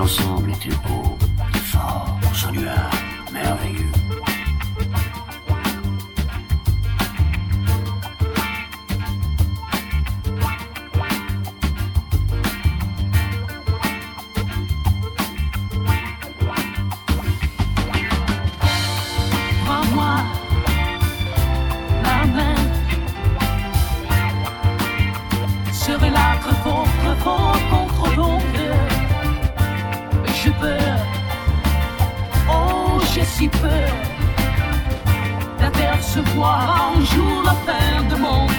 ensemble deeper and deeper in love with you. I'm falling.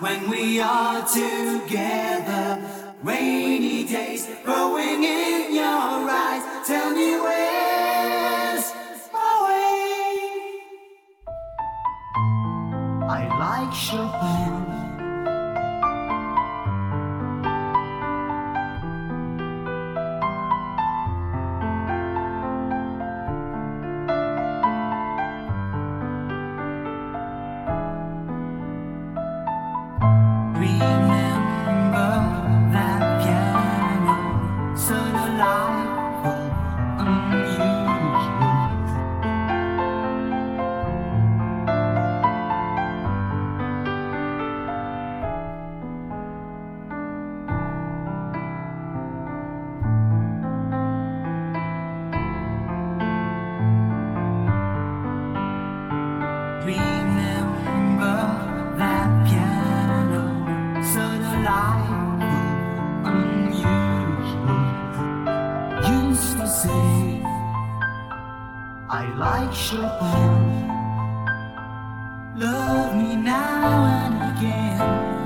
when we I like Chopin. Love me now and again.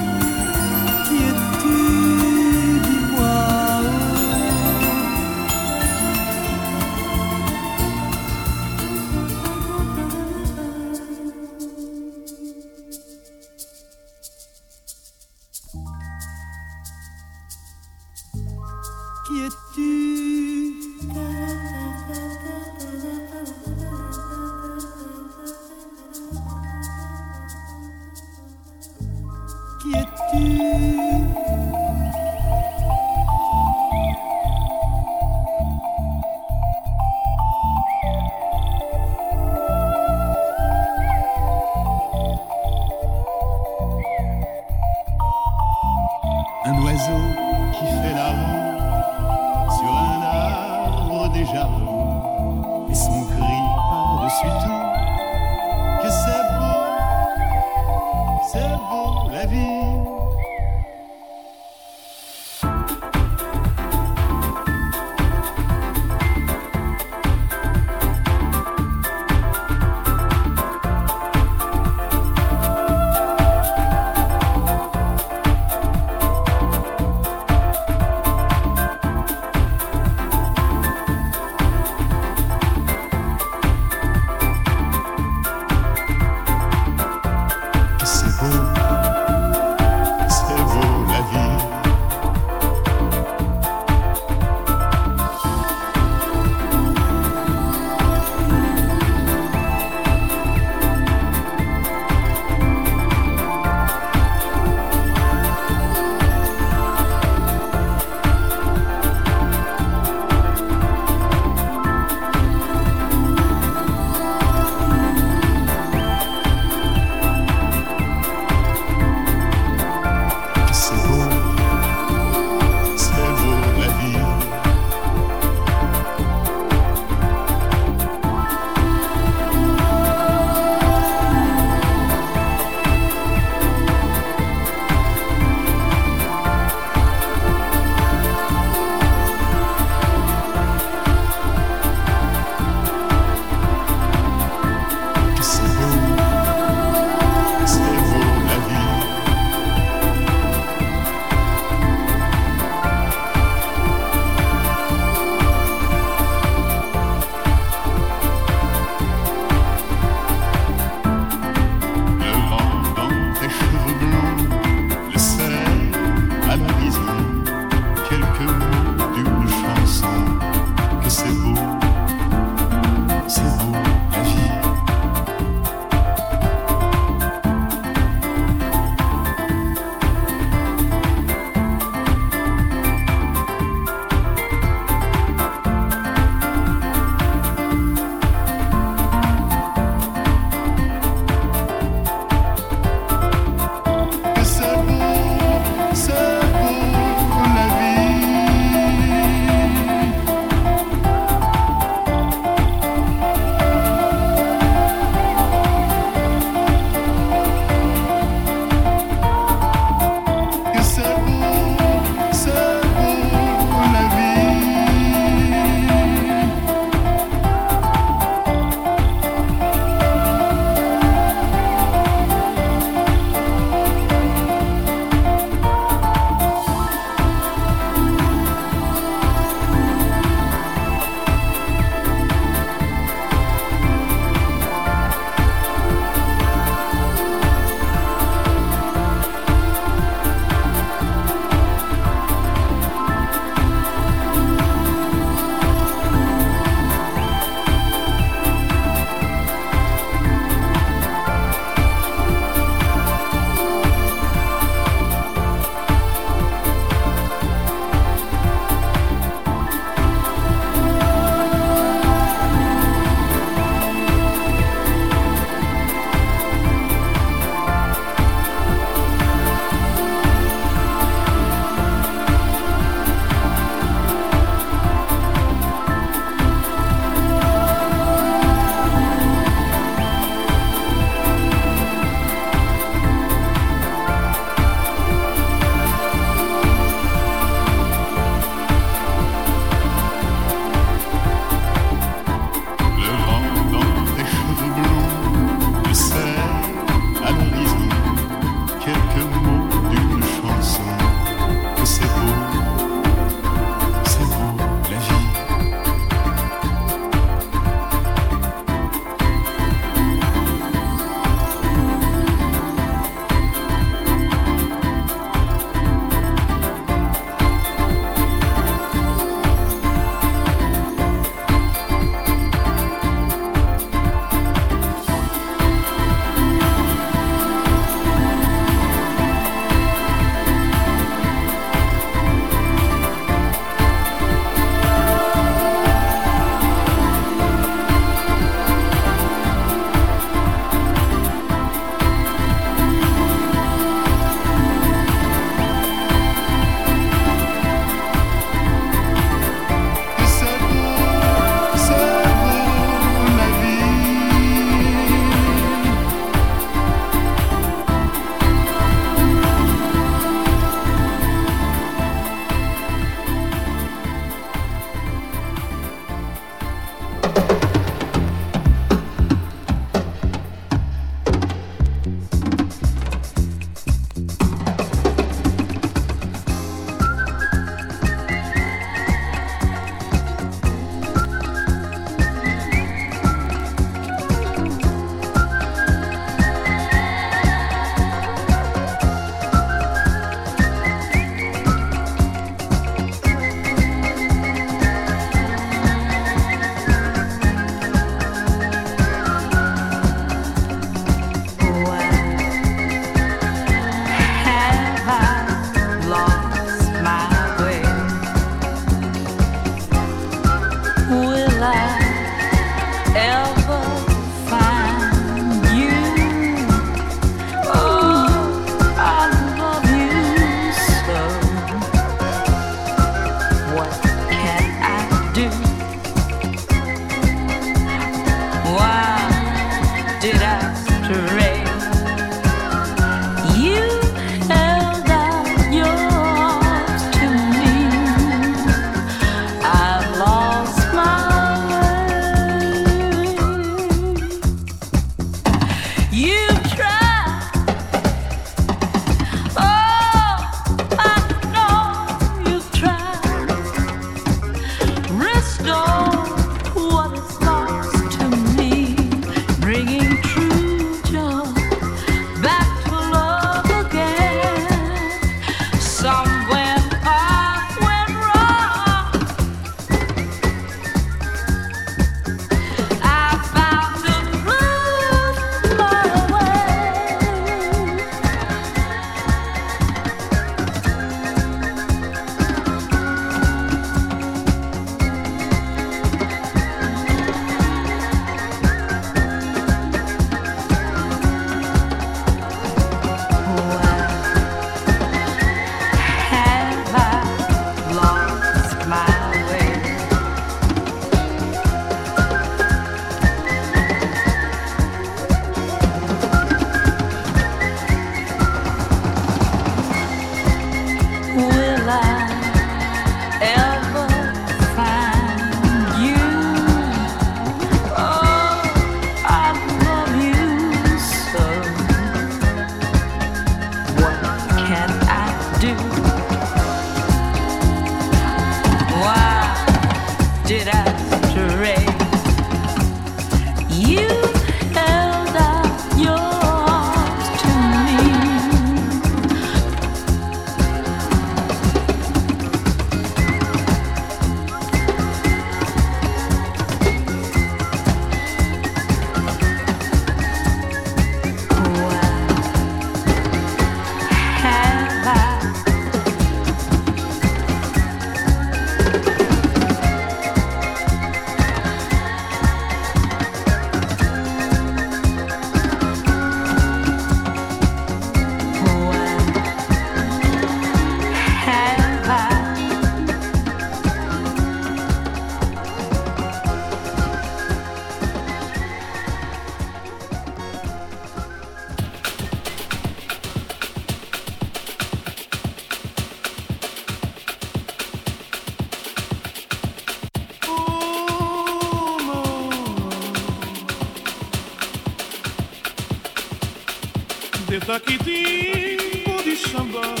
takiti, bodi shambaj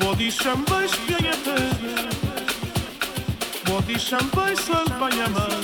Bodi shambaj pjanja tebe Bodi shambaj sa zbanjama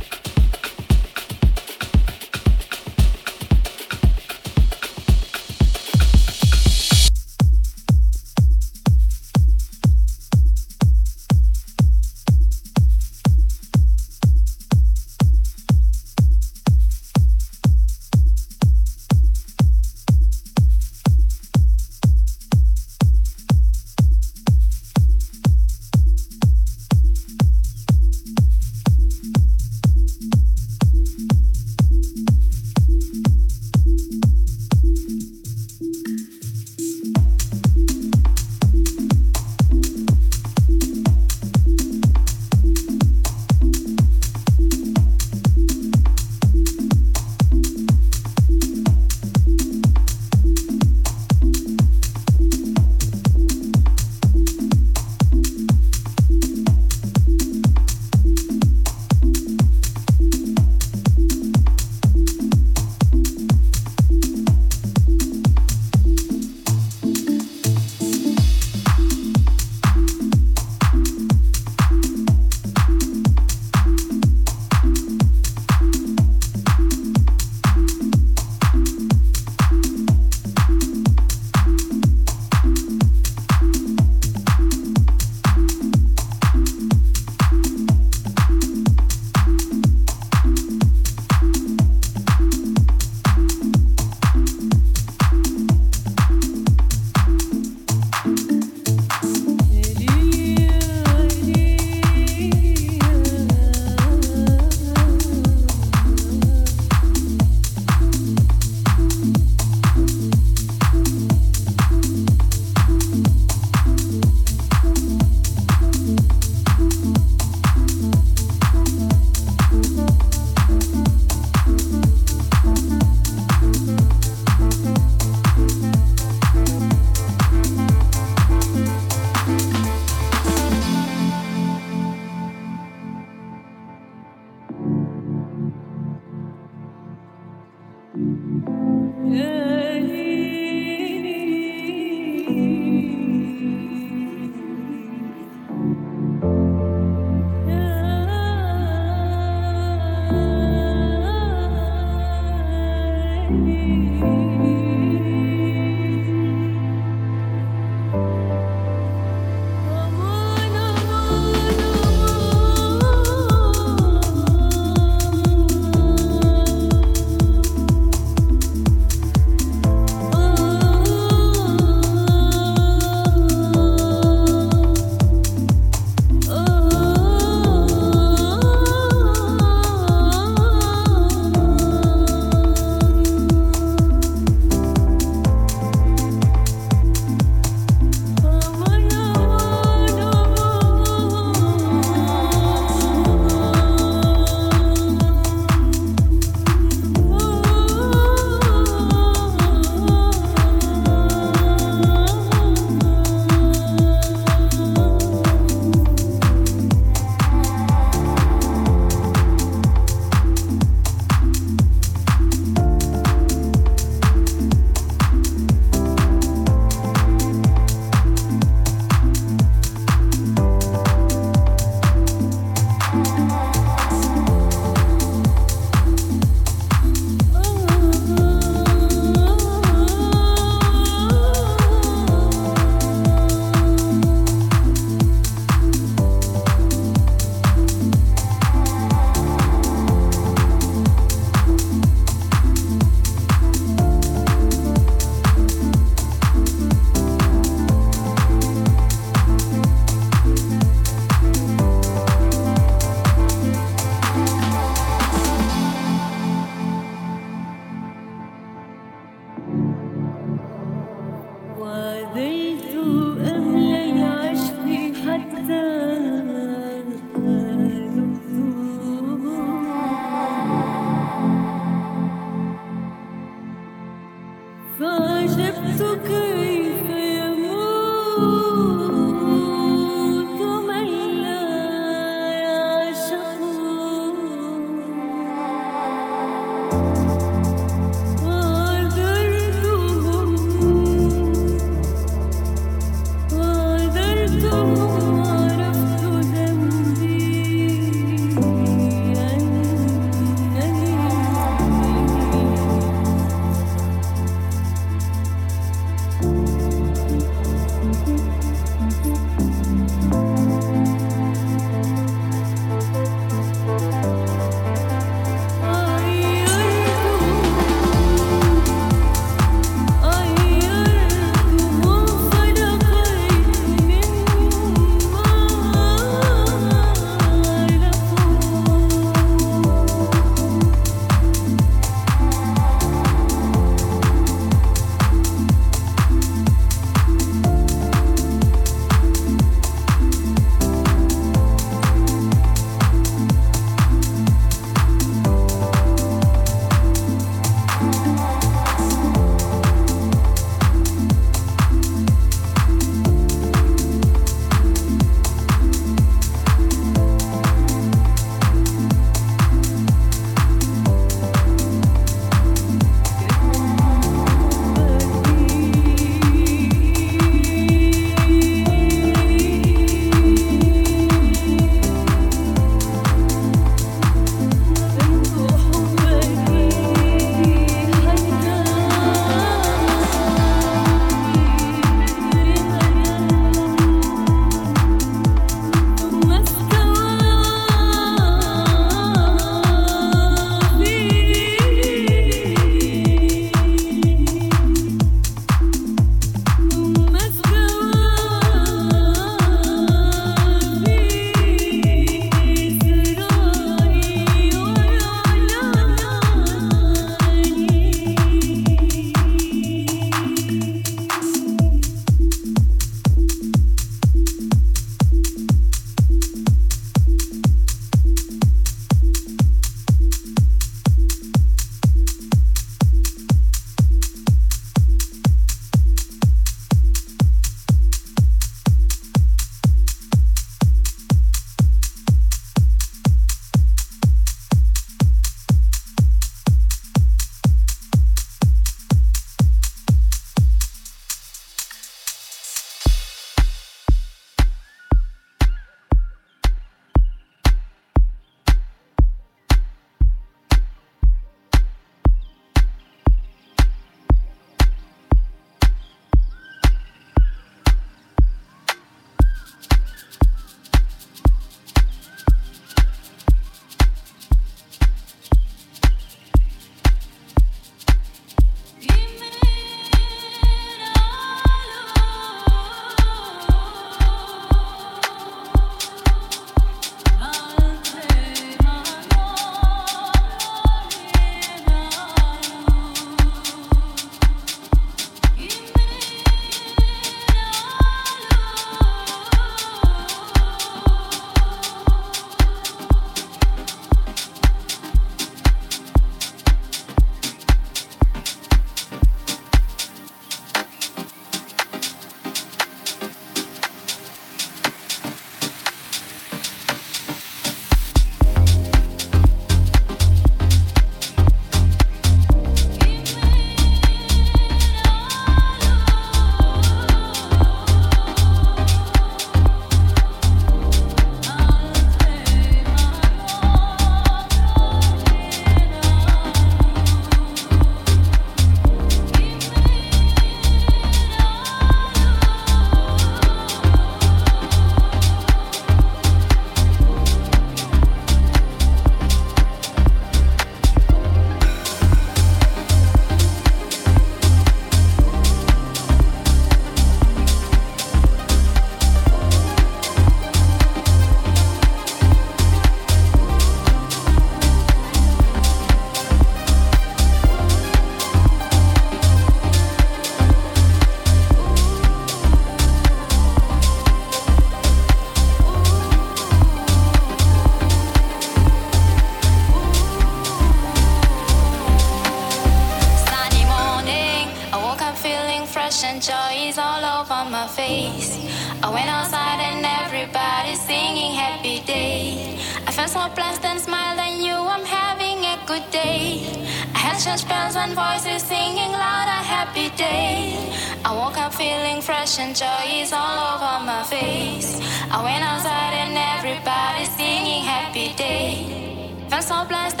fresh and joy is all over my face. I went outside and everybody's singing happy day. Felt so blessed.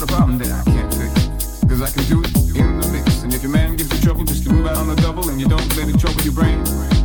not a problem that I can't fix. Cause I can do it in the mix. And if your man gives you trouble, just move out on the double and you don't let it trouble your brain.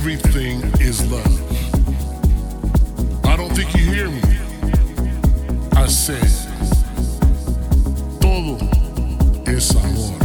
everything is love. I don't think you hear me. I said, todo es amor.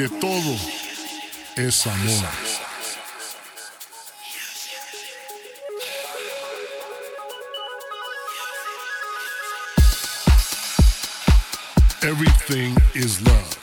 porque todo es amor. Everything is love.